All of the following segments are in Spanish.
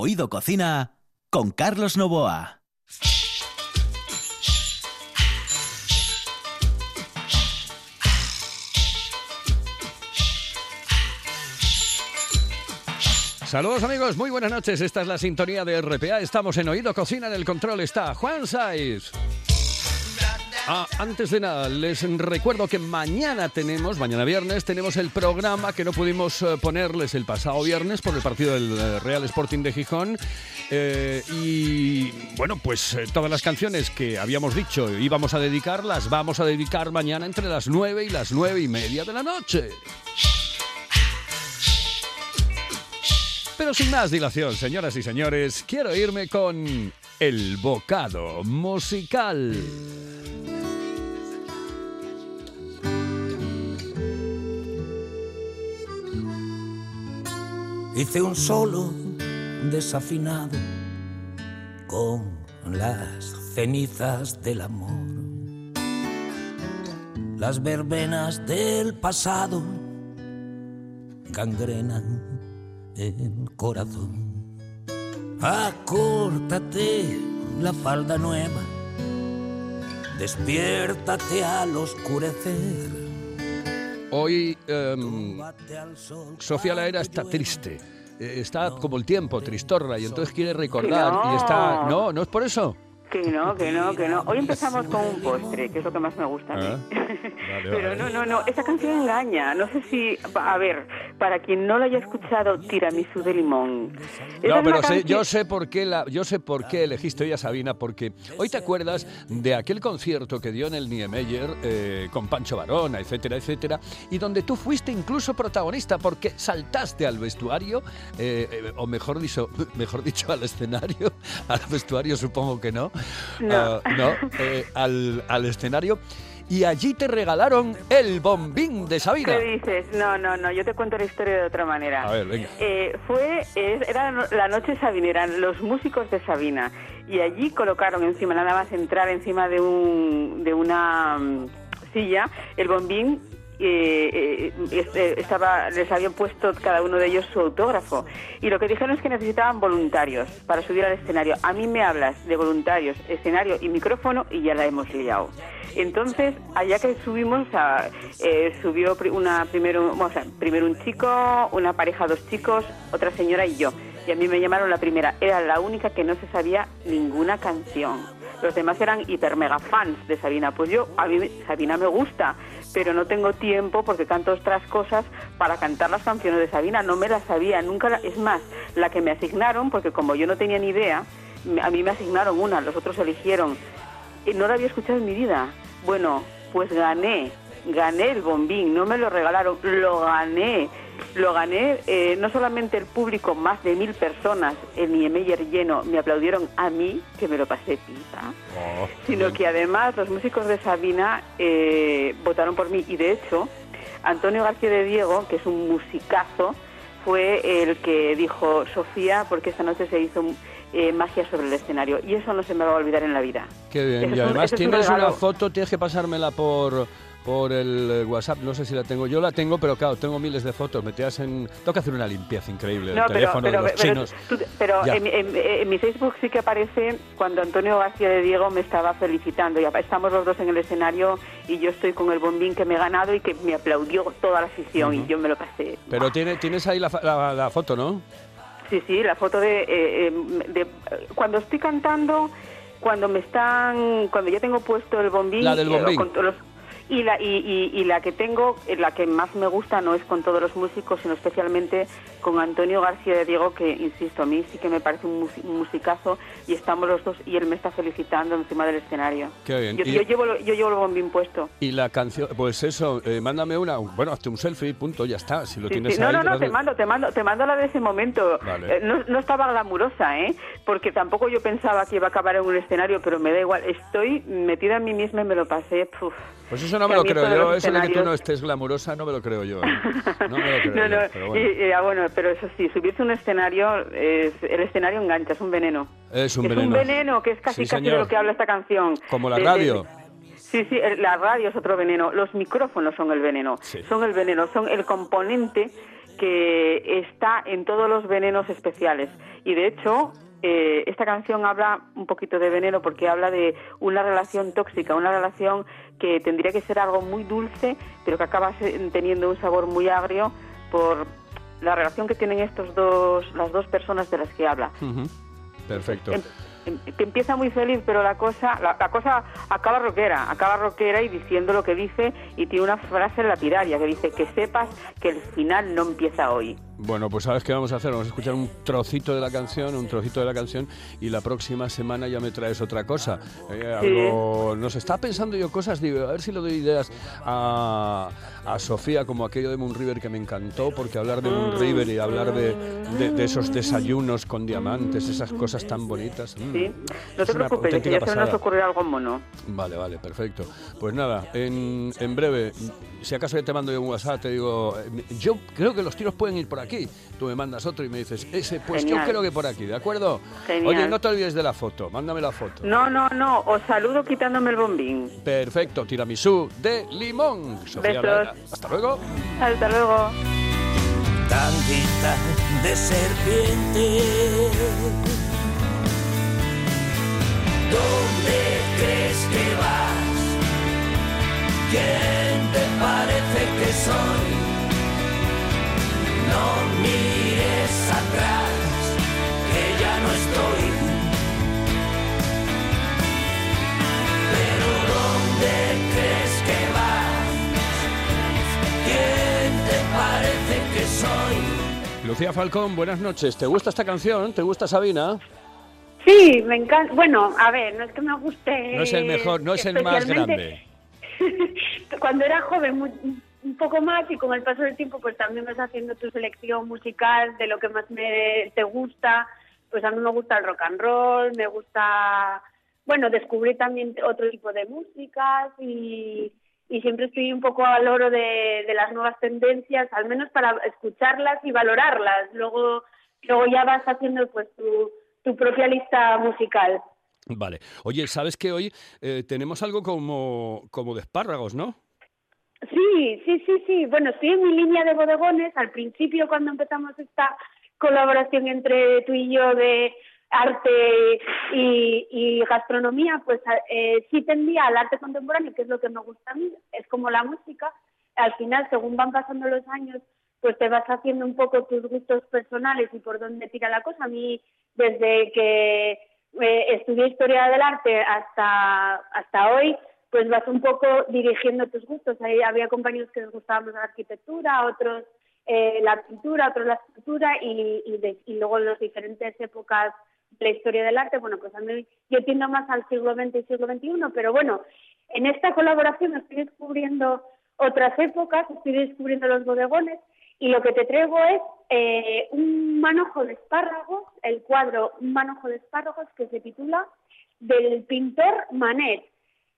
Oído Cocina con Carlos Novoa. Saludos amigos, muy buenas noches. Esta es la sintonía de RPA. Estamos en Oído Cocina. En el control está Juan Saiz. Ah, antes de nada, les recuerdo que mañana tenemos, mañana viernes, tenemos el programa que no pudimos eh, ponerles el pasado viernes por el partido del eh, Real Sporting de Gijón. Eh, y bueno, pues todas las canciones que habíamos dicho íbamos a dedicar, las vamos a dedicar mañana entre las 9 y las 9 y media de la noche. Pero sin más dilación, señoras y señores, quiero irme con el bocado musical. Hice un solo desafinado con las cenizas del amor. Las verbenas del pasado gangrenan el corazón. Acórtate la falda nueva, despiértate al oscurecer. Hoy um, Sofía Laera está triste. Eh, está como el tiempo, tristorra, y entonces quiere recordar. No. Y está. No, no es por eso. Que no, que no, que no. Hoy empezamos con un postre, que es lo que más me gusta a mí. Ah, Pero vale. no, no, no, esa canción engaña. No sé si, a ver, para quien no lo haya escuchado, Tiramisú de limón. Esa No, pero sé- yo sé por qué la, yo sé por qué elegiste hoy a Sabina, porque hoy te acuerdas de aquel concierto que dio en el Niemeyer eh, con Pancho Varona, etcétera, etcétera, y donde tú fuiste incluso protagonista porque saltaste al vestuario, eh, eh, o mejor dicho, mejor dicho al escenario, al vestuario supongo que no, No. Ah, no, eh, al, al escenario. Y allí te regalaron el bombín de Sabina. ¿Qué dices? No, no, no, yo te cuento la historia de otra manera. A ver, venga. Eh, fue, era la noche sabinera, los músicos de Sabina, y allí colocaron encima, nada más entrar encima de, un, de una mm, silla, el bombín. Eh, eh, estaba, les habían puesto cada uno de ellos su autógrafo y lo que dijeron es que necesitaban voluntarios para subir al escenario. A mí me hablas de voluntarios, escenario y micrófono y ya la hemos liado. Entonces, allá que subimos, a- eh, subió una primero, o sea, primero un chico, una pareja, dos chicos, otra señora y yo. Y a mí me llamaron la primera. Era la única que no se sabía ninguna canción. Los demás eran hiper mega fans de Sabina. Pues yo, a mí Sabina me gusta, pero no tengo tiempo porque canto otras cosas para cantar las canciones de Sabina. No me las sabía, nunca. es más, la que me asignaron, porque como yo no tenía ni idea, a mí me asignaron una, los otros eligieron. No la había escuchado en mi vida. Bueno, pues gané, gané el bombín, no me lo regalaron, lo gané. Lo gané, eh, no solamente el público, más de mil personas, el Niemeyer lleno, me aplaudieron a mí, que me lo pasé pipa, Oh, sino que además los músicos de Sabina eh, votaron por mí y de hecho Antonio García de Diego, que es un musicazo, fue el que dijo Sofía, porque esta noche se hizo eh, magia sobre el escenario y eso no se me va a olvidar en la vida. Qué bien. Y un- además un tienes una foto, tienes que pasármela por por el eh, WhatsApp, no sé si la tengo. Yo la tengo, pero claro, tengo miles de fotos metidas en... Tengo que hacer una limpieza increíble del teléfono de los pero, chinos. tú- pero Ya. en, mi- en- en mi Facebook sí que aparece cuando Antonio García de Diego me estaba felicitando. Y apa- estamos los dos en el escenario y yo estoy con el bombín que me he ganado y que me aplaudió toda la afición y yo me lo pasé. Pero tiene, tienes ahí la, la- la foto, ¿no? Sí, sí, la foto de, eh, de- cuando estoy cantando, cuando me están, cuando ya tengo puesto el bombín, La del eh, bombín. los- y la y, y- y la que tengo, eh, la que más me gusta no es con todos los músicos, sino especialmente con Antonio García de Diego, que insisto, a mí sí que me parece un, mus- un musicazo y estamos los dos y él me está felicitando encima del escenario. Qué bien. Yo, yo llevo, yo llevo el bombín puesto. Y la canción, pues eso, eh, mándame una, bueno, hazte un selfie, punto, ya está. Si lo Sí, tienes sí. No, ahí, no, no, te a- mando, te mando, te mando la de ese momento. Vale. Eh, no, no estaba glamurosa, ¿eh? Porque tampoco yo pensaba que iba a acabar en un escenario, pero me da igual. Estoy metida en mí misma y me lo pasé. puf. Pues eso no me lo creo yo, eso de que tú no estés glamurosa, no me lo creo yo. ¿eh? No me lo creo No, yo, pero bueno. y- y, ah, bueno, pero eso sí, subirse un escenario, es, el escenario engancha, es un veneno. Es un es veneno. un veneno, que es casi Sí, casi de lo que habla esta canción. Como la De- de- radio. Sí, sí, la radio es otro veneno. Los micrófonos son el veneno. Sí. Son el veneno, son el componente que está en todos los venenos especiales. Y de hecho, eh, esta canción habla un poquito de veneno porque habla de una relación tóxica, una relación que tendría que ser algo muy dulce, pero que acaba teniendo un sabor muy agrio por la relación que tienen estos dos, las dos personas de las que habla. Perfecto. Em- em- que empieza muy feliz, pero la cosa, la, la cosa acaba rockera, acaba rockera y diciendo lo que dice y tiene una frase lapidaria que dice que sepas que el final no empieza hoy. Bueno, pues ¿sabes qué vamos a hacer? Vamos a escuchar un trocito de la canción, un trocito de la canción y la próxima semana ya me traes otra cosa. Eh, algo- Nos está pensando yo cosas, digo, a ver si le doy ideas a, a Sofía, como aquello de Moon River que me encantó, porque hablar de Moon River y hablar de, de- de esos desayunos con diamantes, esas cosas tan bonitas. mm, ¿sí? No te preocupes, que ya se nos pasada. ocurrirá algo mono. Vale, vale, perfecto. Pues nada, en, en breve, si acaso ya te mando yo un WhatsApp, te digo, eh, yo creo que los tiros pueden ir por aquí. Tú me mandas otro y me dices, ese, pues yo Genial. creo que por aquí, ¿de acuerdo? Genial. Oye, no te olvides de la foto, mándame la foto. No, no, no, os saludo quitándome el bombín. Perfecto, tiramisú de limón. Sofía Besos. Lara, Hasta luego. Hasta luego. tanguita de serpiente. ¿Dónde crees que vas? ¿Quién te parece que soy? No mires atrás, que ya no estoy. Pero ¿dónde crees que vas? ¿Quién te parece que soy? Lucía Falcón, buenas noches. ¿Te gusta esta canción? ¿Te gusta Sabina? Sí, me encanta. Bueno, a ver, no es que me guste. No es el mejor, no es el más grande. Cuando era joven, muy- un poco más, y con el paso del tiempo, pues también vas haciendo tu selección musical de lo que más me, te gusta. Pues a mí me gusta el rock and roll, me gusta. Bueno, descubrí también otro tipo de músicas y, y siempre estoy un poco al oro de, de las nuevas tendencias, al menos para escucharlas y valorarlas. Luego, luego ya vas haciendo pues tu, tu propia lista musical. Vale. Oye, ¿sabes que hoy eh, tenemos algo como, como de espárragos, no? Sí, sí, sí, sí. Bueno, estoy en mi línea de bodegones. Al principio, cuando empezamos esta colaboración entre tú y yo de arte y, gastronomía, pues eh, sí tendía al arte contemporáneo, que es lo que me gusta a mí, es como la música. Al final, según van pasando los años, pues te vas haciendo un poco tus gustos personales y por dónde tira la cosa. A mí, desde que eh, estudié historia del arte hasta, hasta hoy, pues vas un poco dirigiendo tus gustos. Había compañeros que les gustaba más la arquitectura, otros eh, la pintura, otros la escultura y, y, de- luego las diferentes épocas de la historia del arte. Bueno, pues a mí yo tiendo más al siglo XX y siglo XXI, pero bueno, en esta colaboración estoy descubriendo otras épocas, estoy descubriendo los bodegones y lo que te traigo es eh, un manojo de espárragos, el cuadro Un manojo de espárragos que se titula del pintor Manet.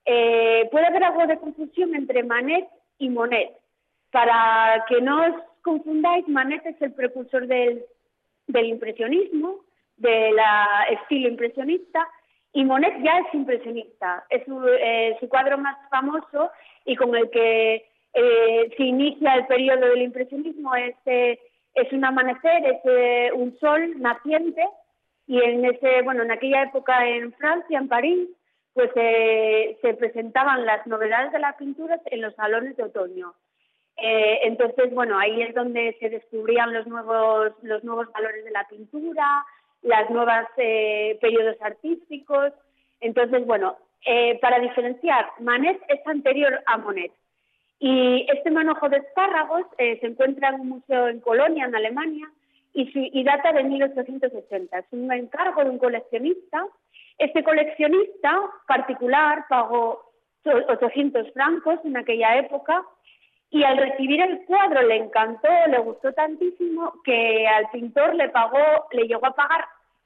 Eh, puede haber algo de confusión entre Manet y Monet. Para que no os confundáis, Manet es el precursor del, impresionismo, del estilo impresionista, y Monet ya es impresionista. Es su, eh, cuadro más famoso y con el que eh, se inicia el periodo del impresionismo. Es, es un amanecer, es un sol naciente, y en ese, bueno, en aquella época en Francia, en París, pues eh, se presentaban las novedades de la pintura en los salones de otoño. Eh, entonces, bueno, ahí es donde se descubrían los nuevos, los nuevos valores de la pintura, las nuevas eh, periodos artísticos. Entonces, bueno, para diferenciar, Manet es anterior a Monet. Y este manojo de espárragos se encuentra en un museo en Colonia, en Alemania, y, y data de 1880. Es un encargo de un coleccionista. Este coleccionista particular pagó 800 francos en aquella época y al recibir el cuadro le encantó, le gustó tantísimo que al pintor le pagó, le llegó a pagar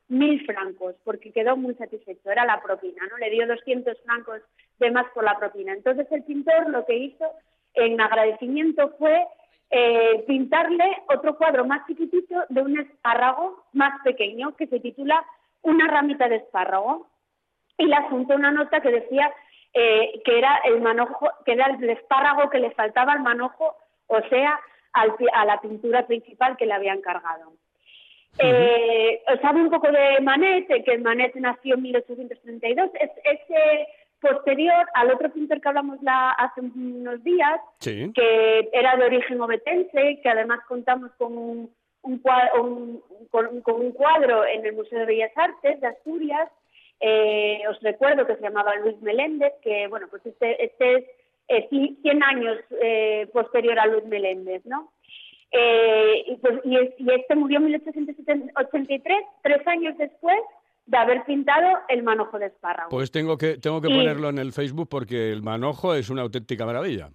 mil francos porque quedó muy satisfecho, era la propina, ¿no? Le dio 200 francos de más por la propina. Entonces el pintor lo que hizo en agradecimiento fue eh, pintarle otro cuadro más chiquitito de un espárrago más pequeño que se titula Una ramita de espárrago y le adjuntó una nota que decía eh, que era el manojo, que era el espárrago que le faltaba al manojo, o sea, al a la pintura principal que le habían cargado. Eh, sabe un poco de Manet, que Manet nació en 1832. Es, es eh, posterior al otro pintor que hablamos la, hace unos días, Sí. que era de origen obetense, que además contamos con un, un un- con, con un cuadro en el Museo de Bellas Artes de Asturias. Eh, os recuerdo que se llamaba Luis Meléndez, que bueno, pues este, este es eh, ci- 100 años eh, posterior a Luis Meléndez, ¿no? Eh, y, pues, y, es- y este murió en 1883, tres años después de haber pintado el manojo de espárrago. Pues tengo que, tengo que Y- ponerlo en el Facebook porque el manojo es una auténtica maravilla.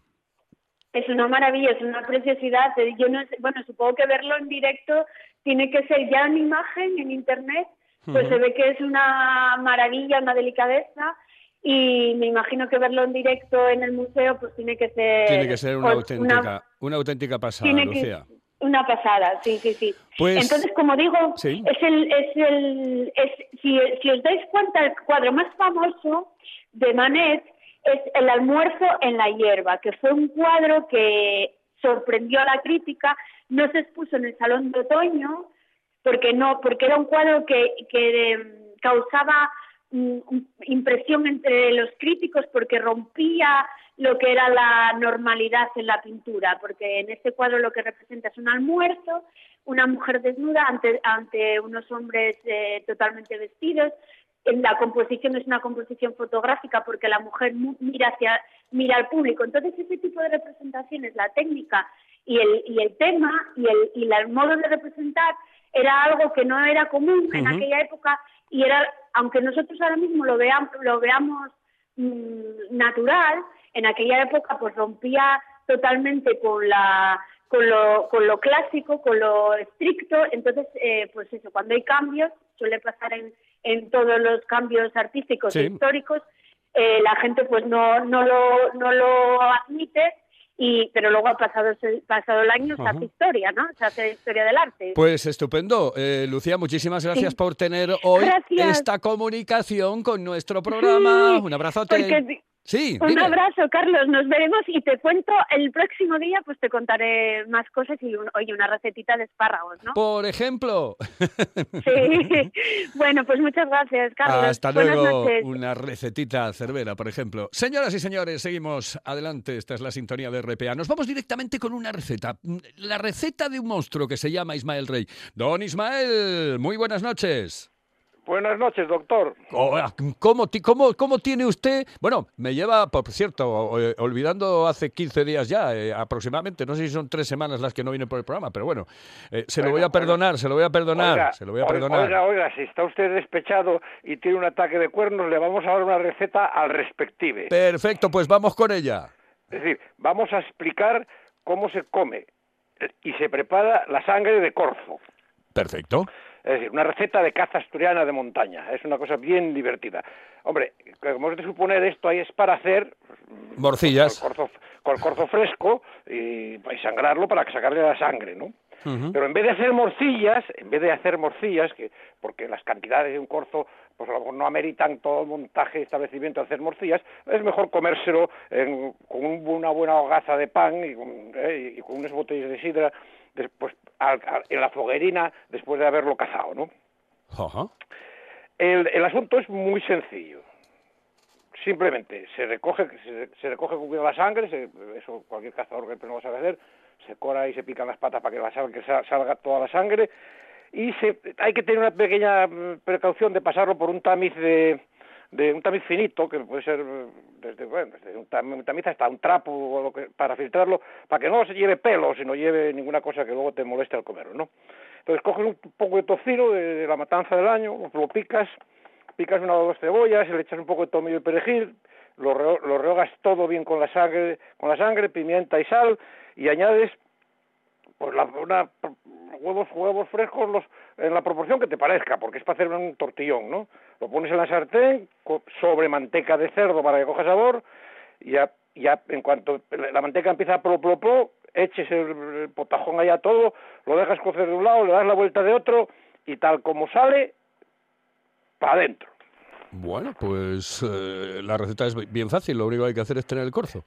Es una maravilla, es una preciosidad. Eh, Yo no sé- bueno, supongo que verlo en directo tiene que ser ya en imagen, en internet, pues se ve que es una maravilla, una delicadeza. Y me imagino que verlo en directo en el museo, pues tiene que ser. Tiene que ser una auténtica, una auténtica pasada, tiene que- Lucía. Una pasada, sí, sí, sí. Pues- Entonces, como digo, Sí. es el, es el, es, si, si os dais cuenta, el cuadro más famoso de Manet es El almuerzo en la hierba, que fue un cuadro que sorprendió a la crítica, no se expuso en el Salón de Otoño, porque no, porque era un cuadro que, que eh, causaba mm, impresión entre los críticos porque rompía lo que era la normalidad en la pintura, porque en este cuadro lo que representa es un almuerzo, una mujer desnuda ante, ante unos hombres eh, totalmente vestidos. En la composición es una composición fotográfica porque la mujer mu- mira hacia mira al público. Entonces ese tipo de representaciones, la técnica y el, y el tema y el, y el modo de representar era algo que no era común en aquella época y era, aunque nosotros ahora mismo lo veamos, lo veamos mm, natural, en aquella época pues rompía totalmente con la con lo, con lo clásico, con lo estricto, entonces eh, pues eso, cuando hay cambios, suele pasar en, en todos los cambios artísticos Sí. e históricos, eh, la gente pues no, no lo, no lo admite y pero luego ha pasado pasado el año se hace historia, ¿no? Se hace historia del arte. Pues estupendo. Eh, Lucía, muchísimas gracias Sí. por tener hoy Gracias. esta comunicación con nuestro programa. Sí, Un abrazote. porque- Sí, Un dime. abrazo, Carlos. Nos veremos y te cuento el próximo día, pues te contaré más cosas y, un- oye, una recetita de espárragos, ¿no? Por ejemplo. Sí. bueno, pues muchas gracias, Carlos. Hasta Buenas luego. noches. Una recetita cervera, por ejemplo. Señoras y señores, seguimos adelante. Esta es la sintonía de RPA. Nos vamos directamente con una receta. La receta de un monstruo que se llama Ismael Rey. Don Ismael, muy buenas noches. Buenas noches, doctor. Oh, ¿Cómo, ti- cómo, cómo tiene usted? Bueno, me lleva, por cierto, olvidando hace 15 días ya, eh, aproximadamente, no sé si son tres semanas las que no vine por el programa, pero bueno, eh, se lo voy a perdonar, se lo voy a perdonar, Oiga, se lo voy a perdonar. Oiga, oiga, si está usted despechado y tiene un ataque de cuernos, le vamos a dar una receta al respective. Perfecto, pues vamos con ella. Es decir, vamos a explicar cómo se come eh, y se prepara la sangre de corzo. Perfecto. Es decir, una receta de caza asturiana de montaña. Es una cosa bien divertida. Hombre, como es de suponer, esto ahí es para hacer Morcillas. con corzo, con corzo fresco y, y sangrarlo para sacarle la sangre, ¿no? Pero en vez de hacer morcillas, en vez de hacer morcillas, que porque las cantidades de un corzo pues a lo mejor no ameritan todo el montaje y establecimiento de hacer morcillas, es mejor comérselo en- con un- una buena hogaza de pan y con, eh, y con unas botellas de sidra después al- al- en la foguerina después de haberlo cazado, ¿no? Ajá. El, el asunto es muy sencillo. Simplemente se recoge, se, se recoge con cuidado la sangre, se- eso cualquier cazador que no va a saber hacer, se cora y se pican las patas para que la sa- salga toda la sangre y se, hay que tener una pequeña mm, precaución de pasarlo por un tamiz de, de un tamiz finito que puede ser eh, desde, bueno, desde un, tam- un tamiz hasta un trapo o lo que, para filtrarlo para que no se lleve pelo y no lleve ninguna cosa que luego te moleste al comerlo, ¿no? Entonces coges un poco de tocino de, la matanza del año, lo picas, picas una o dos cebollas, le echas un poco de tomillo y perejil, lo, reo- lo rehogas todo bien con la sangre, con la sangre, pimienta y sal, y añades pues la, una, huevos huevos frescos los, en la proporción que te parezca, porque es para hacer un tortillón, ¿no? Lo pones en la sartén sobre manteca de cerdo para que coja sabor, y ya, ya en cuanto la manteca empieza a plo, eches el, el potajón allá todo, lo dejas cocer de un lado, le das la vuelta de otro, y tal como sale, para adentro. Bueno, pues eh, la receta es bien fácil, lo único que hay que hacer es tener el corzo.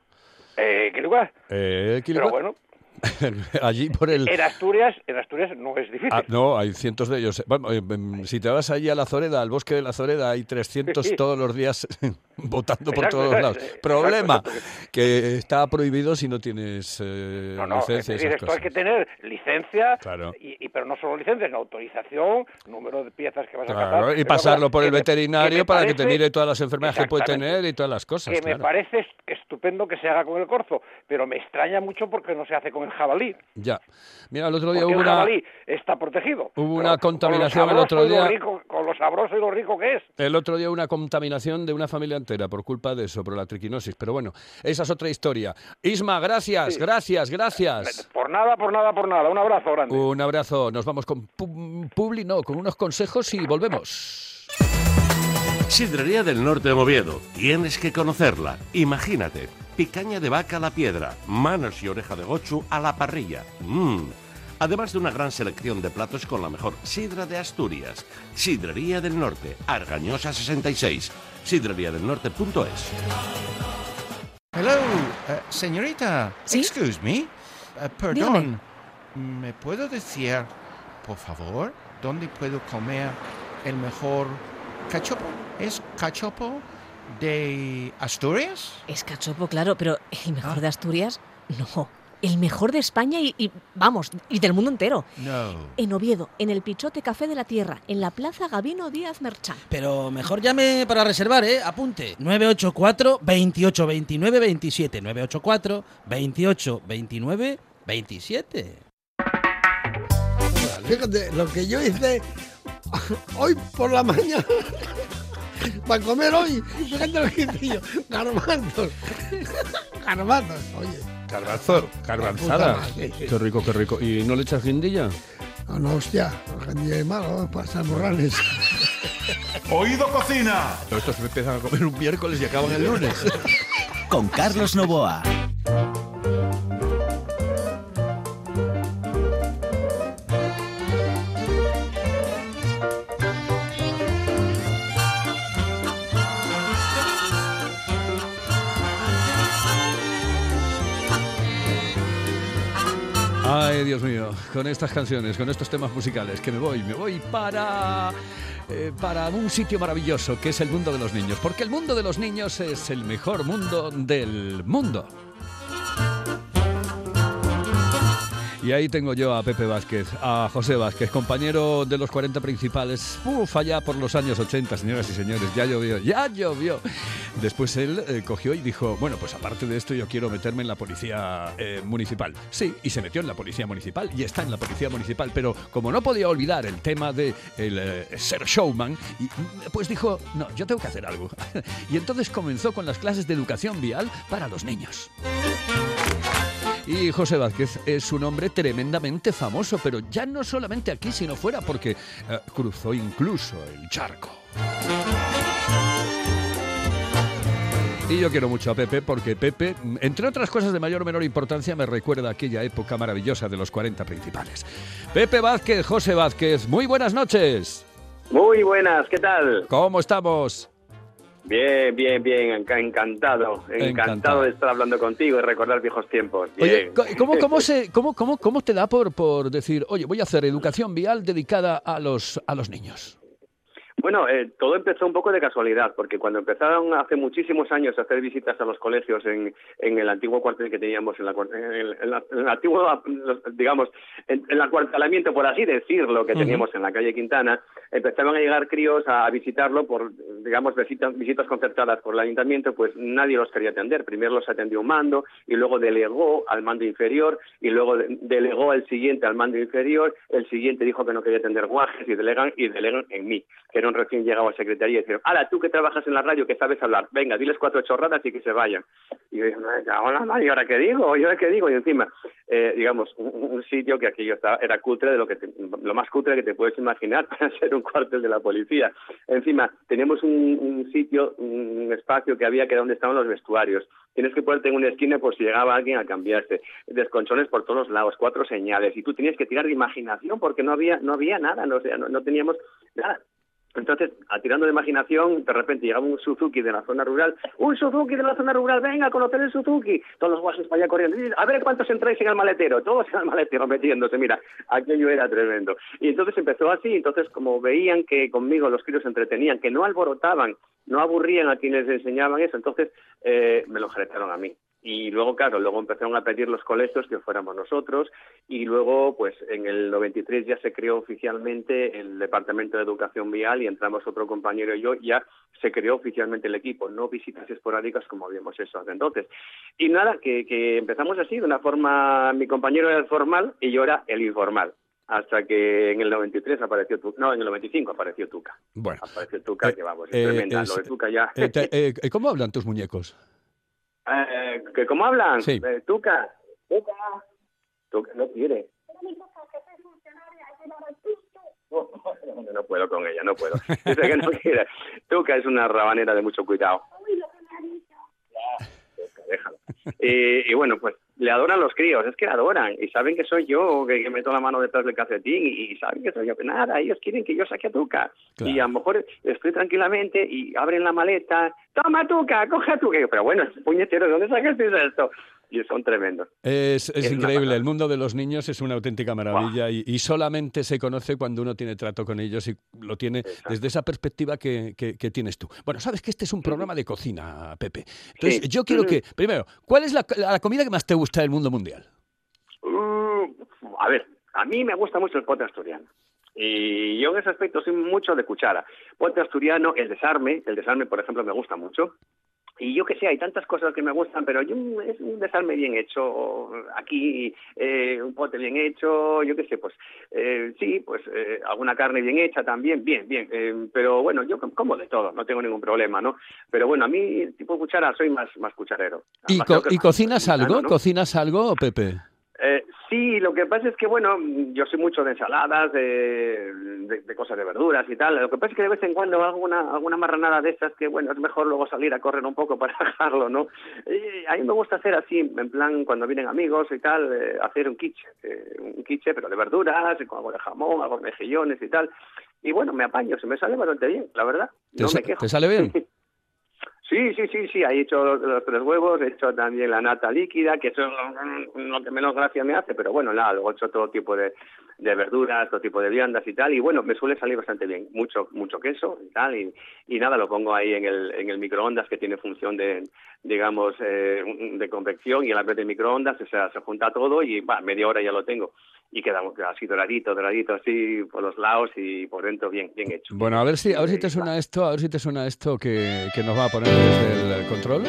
Eh, ¿qué lugar? Eh, Pero bueno, allí por el... En Asturias, en Asturias no es difícil. Ah, no, hay cientos de ellos. Bueno, eh, em, si te vas allí a la Zoreda, al bosque de la Zoreda, hay 300 todos los días votando por Exacto, todos exacto, lados. exacto, Problema, exacto. que está prohibido si no tienes eh, No, no, licencia es decir, esas esto cosas. hay que tener licencia, Claro. y, y- pero no solo licencia, sino autorización, número de piezas que vas a Claro, cazar. y pasarlo por el que me- veterinario me para que te parece- mire todas las enfermedades que puede tener y todas las cosas. que claro. me parece est- estupendo que se haga con el corzo, pero me extraña mucho porque no se hace con el jabalí. Ya. Mira, el otro día Porque hubo el una, jabalí está protegido. hubo una con contaminación el otro día. rico- con lo sabroso y lo rico que es. El otro día una contaminación de una familia entera por culpa de eso, por la triquinosis. Pero bueno, esa es otra historia. Isma, gracias, Sí. gracias, gracias. Por nada, por nada, por nada. Un abrazo grande. Un abrazo. Nos vamos con pu- Publi, no, con unos consejos y volvemos. Sidrería del Norte de Oviedo. Tienes que conocerla. Imagínate. Picaña de vaca a la piedra, manos y oreja de gochu a la parrilla. Mmm. Además de una gran selección de platos con la mejor sidra de Asturias. Sidrería del Norte, Argañosa 66. Sidreriadelnorte.es. Hello, eh, señorita. ¿Sí? Excuse me. Eh, perdón. ¿Me puedo decir, por favor, dónde puedo comer el mejor cachopo? ¿Es cachopo de Asturias? Es cachopo, claro, pero el mejor Ah. de Asturias, no. El mejor de España y, y, vamos, y del mundo entero. No. En Oviedo, en el Pichote Café de la Tierra, en la Plaza Gabino Díaz Merchán. Pero mejor llame para reservar, ¿eh? Apunte. 984 28 29 27. 984 28 29 27. Fíjate, lo que yo hice hoy por la mañana para comer hoy, fíjate lo que hice yo, garbanzos, garbanzos, oye. Garbanzo, garbanzada. Puta madre, sí. Qué rico, qué rico. ¿Y no le echas guindilla? No, no, hostia, el es malo, pasar morrales. Oído Cocina. Estos empiezan a comer un miércoles y acaban el lunes. Con Carlos Novoa. Dios mío, con estas canciones, con estos temas musicales, que me voy, me voy para, eh, para un sitio maravilloso, que es el mundo de los niños, porque el mundo de los niños es el mejor mundo del mundo. Y ahí tengo yo a Pepe Vázquez, a José Vázquez, compañero de los 40 principales, uf, allá por los años 80, señoras y señores, ya llovió, ya llovió. Después él eh, cogió y dijo, bueno, pues aparte de esto yo quiero meterme en la policía eh, municipal. Sí, y se metió en la policía municipal y está en la policía municipal, pero como no podía olvidar el tema de el, eh, ser showman, y, pues dijo, no, yo tengo que hacer algo. y entonces comenzó con las clases de educación vial para los niños. Y José Vázquez es un hombre tremendamente famoso, pero ya no solamente aquí, sino fuera, porque eh, cruzó incluso el charco. Y yo quiero mucho a Pepe porque Pepe, entre otras cosas de mayor o menor importancia, me recuerda aquella época maravillosa de los 40 principales. Pepe Vázquez, José Vázquez, muy buenas noches. Muy buenas, ¿qué tal? ¿Cómo estamos? Bien, bien, bien, enca- encantado, encantado, Encantado. de estar hablando contigo y recordar viejos tiempos. Oye, Bien. ¿cómo, cómo, se, cómo, cómo, ¿cómo te da por, por decir, oye, voy a hacer educación vial dedicada a los, a los niños? Bueno, eh, todo empezó un poco de casualidad, porque cuando empezaron hace muchísimos años a hacer visitas a los colegios en, en el antiguo cuartel que teníamos, en, la, en la- en el antiguo, digamos, en, el acuartelamiento, por así decirlo, que teníamos en la calle Quintana, empezaban a llegar críos a, visitarlo por, digamos, visitas, concertadas por el ayuntamiento, pues nadie los quería atender. Primero los atendió un mando y luego delegó al mando inferior y luego de- delegó al siguiente al mando inferior, el siguiente dijo que no quería atender guajes y delegan y delegan en mí, que era recién llegado a secretaría y dijeron, ala, tú que trabajas en la radio, que sabes hablar, venga, diles cuatro chorradas y que se vayan. Y yo dije, "No, ya, hola, ¿y ahora qué digo? ¿Y ahora qué digo? Y encima, eh, digamos, un, un sitio que aquello estaba, era cutre de lo que te- lo más cutre que te puedes imaginar para ser un cuartel de la policía. Encima, tenemos un, sitio, un espacio que había que era donde estaban los vestuarios. Tienes que ponerte en una esquina por si llegaba alguien a cambiarse. Desconchones por todos lados, cuatro señales. Y tú tenías que tirar de imaginación porque no había, no había nada, no, no teníamos nada. Entonces, atirando de imaginación, de repente llegaba un Suzuki de la zona rural. ¡Un Suzuki de la zona rural! ¡Venga, a conocer el Suzuki! Todos los guasos para allá corriendo. A ver cuántos entráis en el maletero. Todos en el maletero metiéndose. Mira, aquello era tremendo. Y entonces empezó así. Entonces, como veían que conmigo los críos se entretenían, que no alborotaban, no aburrían a quienes enseñaban eso, entonces eh, me lo jeretaron a mí. Y luego, claro, luego empezaron a pedir los colegios que fuéramos nosotros y luego, pues en el 93 ya se creó oficialmente el Departamento de Educación Vial y entramos otro compañero y yo, ya se creó oficialmente el equipo, no visitas esporádicas como habíamos hecho hasta entonces. Y nada, que, que empezamos así, de una forma, mi compañero era el formal y yo era el informal hasta que en el 93 apareció Tuca, no, en el 95 apareció Tuca. Bueno. Apareció Tuca, que vamos, es eh, tremenda, es- lo de Tuca ya. Eh, eh, eh, ¿Cómo hablan tus muñecos? Eh, ¿que ¿Cómo hablan? Sí. Eh, Tuca, Tuca, Tuca, no quiere. No, no puedo con ella, no puedo. Dice que no quiere. Tuca es una rabanera de mucho cuidado. Tuca, déjalo. Y, y bueno, pues le adoran los críos, es que le adoran y saben que soy yo, que, que meto la mano detrás del calcetín y, y saben que soy yo. Que nada, ellos quieren que yo saque a Tuca. Y a lo mejor estoy tranquilamente y abren la maleta, toma Tuca, coge a Tuca. Y yo, Pero bueno, puñetero, ¿de dónde sacaste esto? Y son tremendos. Es, es increíble, el mundo de los niños es una auténtica maravilla y, y solamente se conoce cuando uno tiene trato con ellos y lo tiene desde esa perspectiva que, que- que tienes tú. Bueno, sabes que este es un programa de cocina, Pepe. Entonces, Sí. yo quiero que, primero, ¿cuál es la, la comida que más te gusta del mundo mundial? Uh, a ver, a mí me gusta mucho el pote asturiano. Y yo en ese aspecto soy mucho de cuchara. Pote asturiano, el desarme, el desarme, por ejemplo, me gusta mucho. Y yo que sé, hay tantas cosas que me gustan, pero yo es un desarme bien hecho, aquí eh, un pote bien hecho, yo qué sé, pues eh, sí, pues eh, alguna carne bien hecha también, bien, bien. eh, pero bueno, yo com- como de todo, no tengo ningún problema, ¿no? Pero bueno, a mí, tipo cuchara, soy más, más cucharero. ¿Y, co- que cocinas algo? ¿Cocinas algo, Pepe? Eh, sí, lo que pasa es que, bueno, yo soy mucho de ensaladas, de, de- de cosas de verduras y tal. Lo que pasa es que de vez en cuando hago una, alguna marranada de estas que, bueno, es mejor luego salir a correr un poco para dejarlo, ¿no? Y a mí me gusta hacer así, en plan, cuando vienen amigos y tal, eh, hacer un quiche, eh, un quiche, pero de verduras, con algo de jamón, algo de mejillones y tal. Y bueno, me apaño, se me sale bastante bien, la verdad. ¿Te, No me quejo. te sale bien? Sí, sí, sí, sí, he hecho los, tres huevos, he hecho también la nata líquida, que eso es lo, que menos gracia me hace, pero bueno, nada, luego he hecho todo tipo de, de verduras, todo tipo de viandas y tal, y bueno, me suele salir bastante bien, mucho mucho queso y tal, y, y nada, lo pongo ahí en el, en el microondas que tiene función de, digamos, eh, de convección y el abrir de microondas, o sea, se junta todo y va, media hora ya lo tengo, y queda así doradito, doradito, así por los lados y por dentro bien, bien hecho. Bueno, a ver si, a ver si te suena esto, a ver si te suena esto que, que nos va a poner desde el control.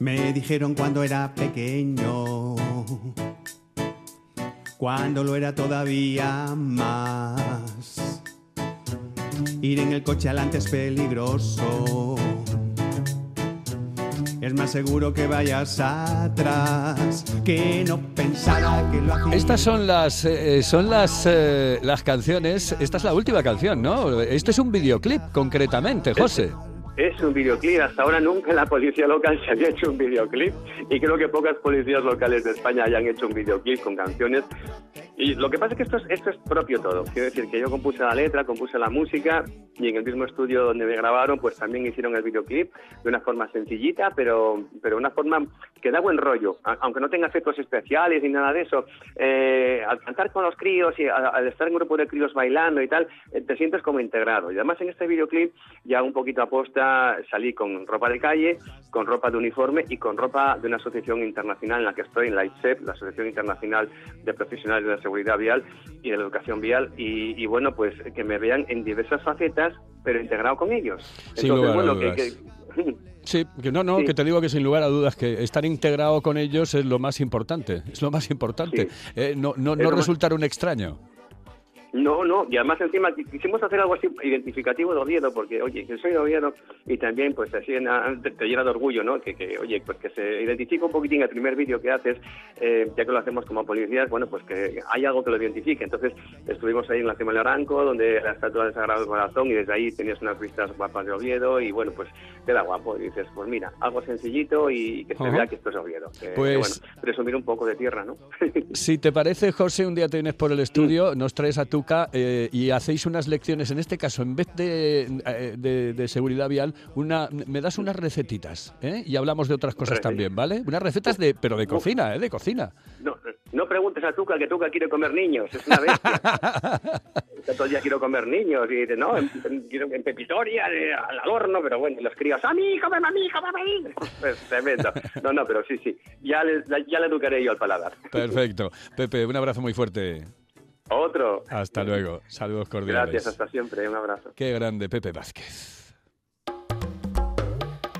Me dijeron cuando era pequeño, cuando lo era todavía más. Ir en el coche adelante es peligroso. Es más seguro que vayas atrás, que no pensara que lo hacía. Estas son las eh, son las eh, las canciones. Esta es la última canción, ¿no? Esto es un videoclip, concretamente, José. Es un videoclip. Hasta ahora nunca la policía local se había hecho un videoclip y creo que pocas policías locales de España hayan hecho un videoclip con canciones. Y lo que pasa es que esto es, esto es propio todo. Quiero decir que yo compuse la letra, compuse la música y en el mismo estudio donde me grabaron pues también hicieron el videoclip de una forma sencillita, pero, pero una forma que da buen rollo. Aunque no tenga efectos especiales ni nada de eso, eh, al cantar con los críos y al, al estar en un grupo de críos bailando y tal, eh, te sientes como integrado. Y además en este videoclip ya un poquito aposta salí con ropa de calle, con ropa de uniforme y con ropa de una asociación internacional en la que estoy, en la ISEP, la Asociación Internacional de Profesionales de la Seguridad Vial y de la Educación Vial. Y, y bueno, pues que me vean en diversas facetas, pero integrado con ellos. Sin lugar a bueno, que- Sí, que no, no, Sí. que te digo que sin lugar a dudas que estar integrado con ellos es lo más importante, es lo más importante. Eh, no no, no más- resultar un extraño. No, no, y además encima qui- quisimos hacer algo así identificativo de Oviedo, porque, oye, que soy de Oviedo y también, pues así te, te llena de orgullo, ¿no? Que, que, oye, pues que se identifique un poquitín el primer vídeo que haces, eh, ya que lo hacemos como policías, bueno, pues que hay algo que lo identifique. Entonces estuvimos ahí en la Cima del Aranco, donde la estatua del Sagrado Corazón, y desde ahí tenías unas vistas guapas de Oviedo, y bueno, pues queda guapo. Y dices, pues mira, algo sencillito y que se Ajá. vea que esto es Oviedo. Que, que, Pues- bueno, presumir un poco de tierra, ¿no? Si te parece, José, un día te vienes por el estudio, nos traes a Eh, y hacéis unas lecciones. En este caso, en vez de, eh, de- de seguridad vial, una, me das unas recetitas ¿eh? y hablamos de otras cosas también, ¿vale? Unas recetas de, pero de cocina, ¿eh? De cocina. No, no preguntes a Tuca, que Tuca quiere comer niños, es una bestia. Todo el día quiero comer niños, y no, en, en, quiero- en pepitoria, al horno, pero bueno, y los críos, a mí, cómeme a mí, cómeme a mí. Pues tremendo. No, no, pero sí, sí, ya le, ya le educaré yo al paladar. Perfecto. Pepe, un abrazo muy fuerte. Otro. Hasta luego. Saludos cordiales. Gracias, hasta siempre, un abrazo. Qué grande, Pepe Vázquez.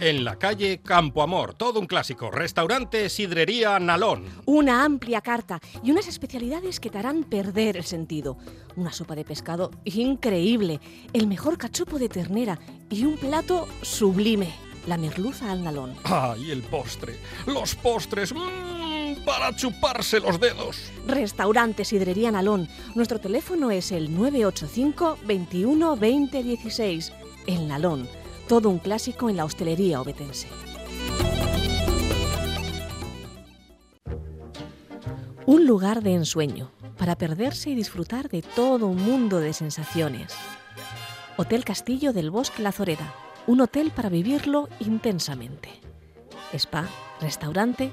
En la calle Campo Amor, todo un clásico. Restaurante Sidrería Nalón. Una amplia carta y unas especialidades que te harán perder el sentido. Una sopa de pescado increíble, el mejor cachopo de ternera y un plato sublime, la merluza al nalón. ¡Ay, el postre! ¡Los postres! ¡Mmm! Para chuparse los dedos. Restaurante Sidrería Nalón. Nuestro teléfono es el 985 21 20 16. El Nalón. Todo un clásico en la hostelería obetense. Un lugar de ensueño para perderse y disfrutar de todo un mundo de sensaciones. Hotel Castillo del Bosque La Zoreda. Un hotel para vivirlo intensamente. Spa, restaurante,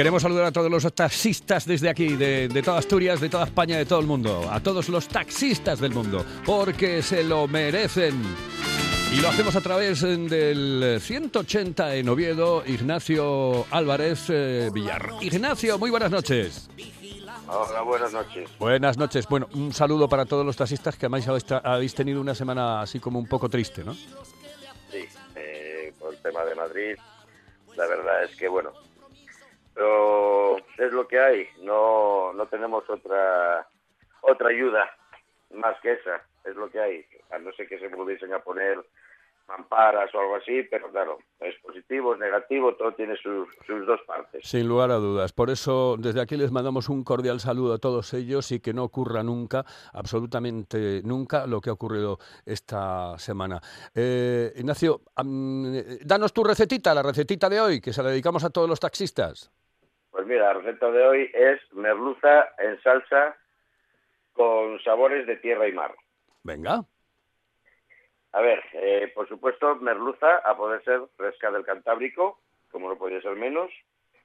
Queremos saludar a todos los taxistas desde aquí, de, de toda Asturias, de toda España, de todo el mundo. A todos los taxistas del mundo, porque se lo merecen. Y lo hacemos a través eh, del 180 en Oviedo, Ignacio Álvarez eh, Villar. Ignacio, muy buenas noches. Hola, buenas noches. Buenas noches. Bueno, un saludo para todos los taxistas que además habéis, tenido una semana así como un poco triste, ¿no? Sí, eh, por el tema de Madrid, la verdad es que, bueno, pero es lo que hay. No, no tenemos otra otra ayuda más que esa. Es lo que hay. A no ser que se pudiesen a poner mamparas o algo así, pero claro, es positivo, es negativo, todo tiene sus, sus dos partes. Sin lugar a dudas. Por eso, desde aquí les mandamos un cordial saludo a todos ellos y que no ocurra nunca, absolutamente nunca, lo que ha ocurrido esta semana. Eh, Ignacio, eh, danos tu recetita, la recetita de hoy, que se la dedicamos a todos los taxistas. Pues mira, la receta de hoy es merluza en salsa con sabores de tierra y mar. Venga. A ver, eh, por supuesto, merluza a poder ser fresca del Cantábrico, como no podía ser menos.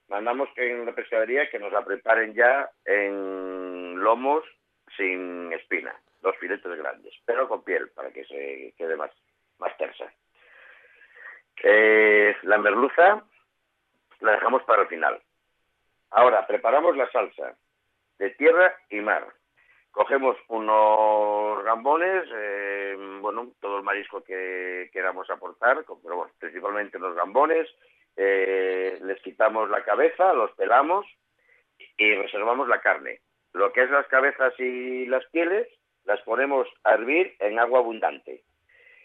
Mandamos que en una pescadería que nos la preparen ya en lomos sin espina, dos filetes grandes, pero con piel para que se quede más, más tersa. Eh, la merluza la dejamos para el final. Ahora, preparamos la salsa de tierra y mar. Cogemos unos gambones, eh, bueno, todo el marisco que queramos aportar, pero principalmente los gambones, eh, les quitamos la cabeza, los pelamos y reservamos la carne. Lo que es las cabezas y las pieles, las ponemos a hervir en agua abundante.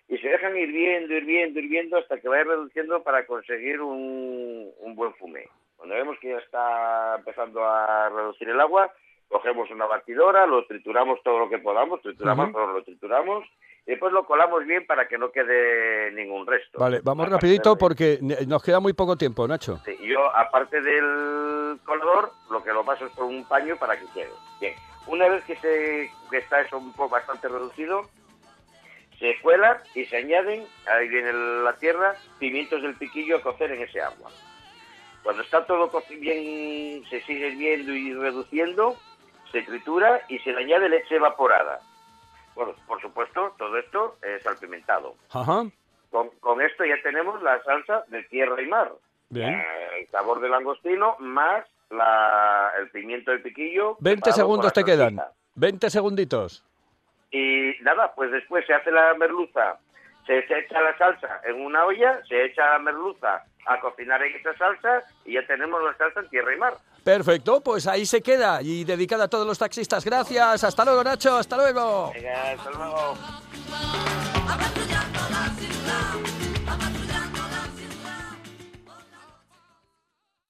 Y se dejan hirviendo, hirviendo, hirviendo hasta que vaya reduciendo para conseguir un, un buen fumé. Cuando vemos que ya está empezando a reducir el agua, cogemos una batidora, lo trituramos todo lo que podamos, trituramos, pero lo trituramos, y después lo colamos bien para que no quede ningún resto. Vale, vamos Aparte rapidito de- porque nos queda muy poco tiempo, Nacho. Sí, yo, aparte del colador, lo que lo paso es por un paño para que quede. Bien, una vez que, se, que está eso un poco bastante reducido, se cuela y se añaden, ahí viene la tierra, pimientos del piquillo a cocer en ese agua. Cuando está todo bien, se sigue hirviendo y reduciendo, se tritura y se le añade leche evaporada. Bueno, por supuesto, todo esto es salpimentado. Ajá. Con, con esto ya tenemos la salsa de tierra y mar. Bien. Eh, el sabor del langostino más la- el pimiento del piquillo. 20 preparado segundos te quedan. salsita. 20 segunditos. Y nada, pues después se hace la merluza, se, se echa la salsa en una olla, se echa la merluza a cocinar en esa salsa y ya tenemos la salsa en tierra y mar. Perfecto, pues ahí se queda y dedicada a todos los taxistas. Gracias, hasta luego Nacho, hasta luego. Hasta luego.